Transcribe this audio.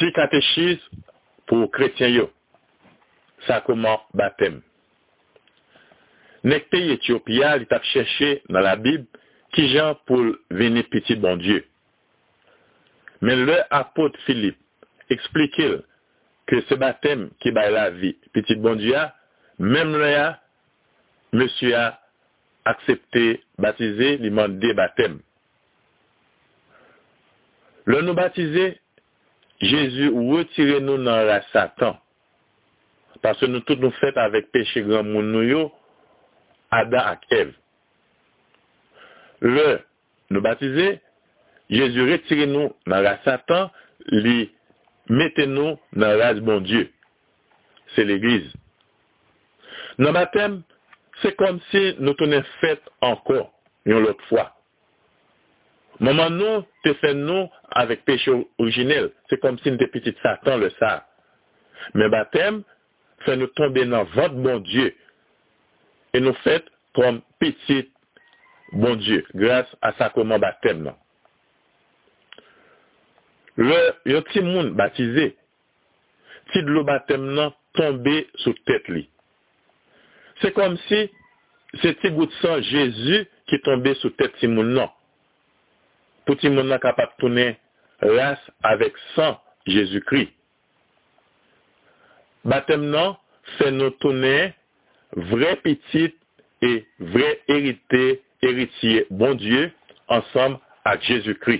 Ti catéchisme pour chrétiens. Sacrement baptême. Nek pays Éthiopia, il t'a cherché dans la Bible qui gens pour venir petit bon Dieu. Mais le apôtre Philippe explique que ce baptême qui bat la vie, petit bon Dieu, même là, monsieur a accepté baptiser, il demandé baptême. Le nous baptiser, Jésus retire nous dans la Satan. Parce que nous tous nous faits avec péché grand monde Adam et Ève. Le nous baptiser, Jésus retire nous dans la Satan, lui mettez nous dans la bon Dieu. C'est l'église. Dans baptême, c'est comme si nous tournions fait encore une autre fois. Maman nous, te fait nous avec péché originel. C'est comme si nous petits Satan le ça. Mais baptême, fait nous tomber dans votre bon Dieu. Et nous fait comme petit bon Dieu, grâce à sacrement baptême. Non? Le, petit monde baptisé, petit de l'eau baptême non tombé sous tête li. C'est comme si c'était goutte sang Jésus qui tombait sous tête petit monde non? pou ti moun nan kapap tounen ras avèk san Jezoukri. Batem nan, se nou tounen vre pitit e vre erite, eritye bon Diyo ansam ak Jezoukri.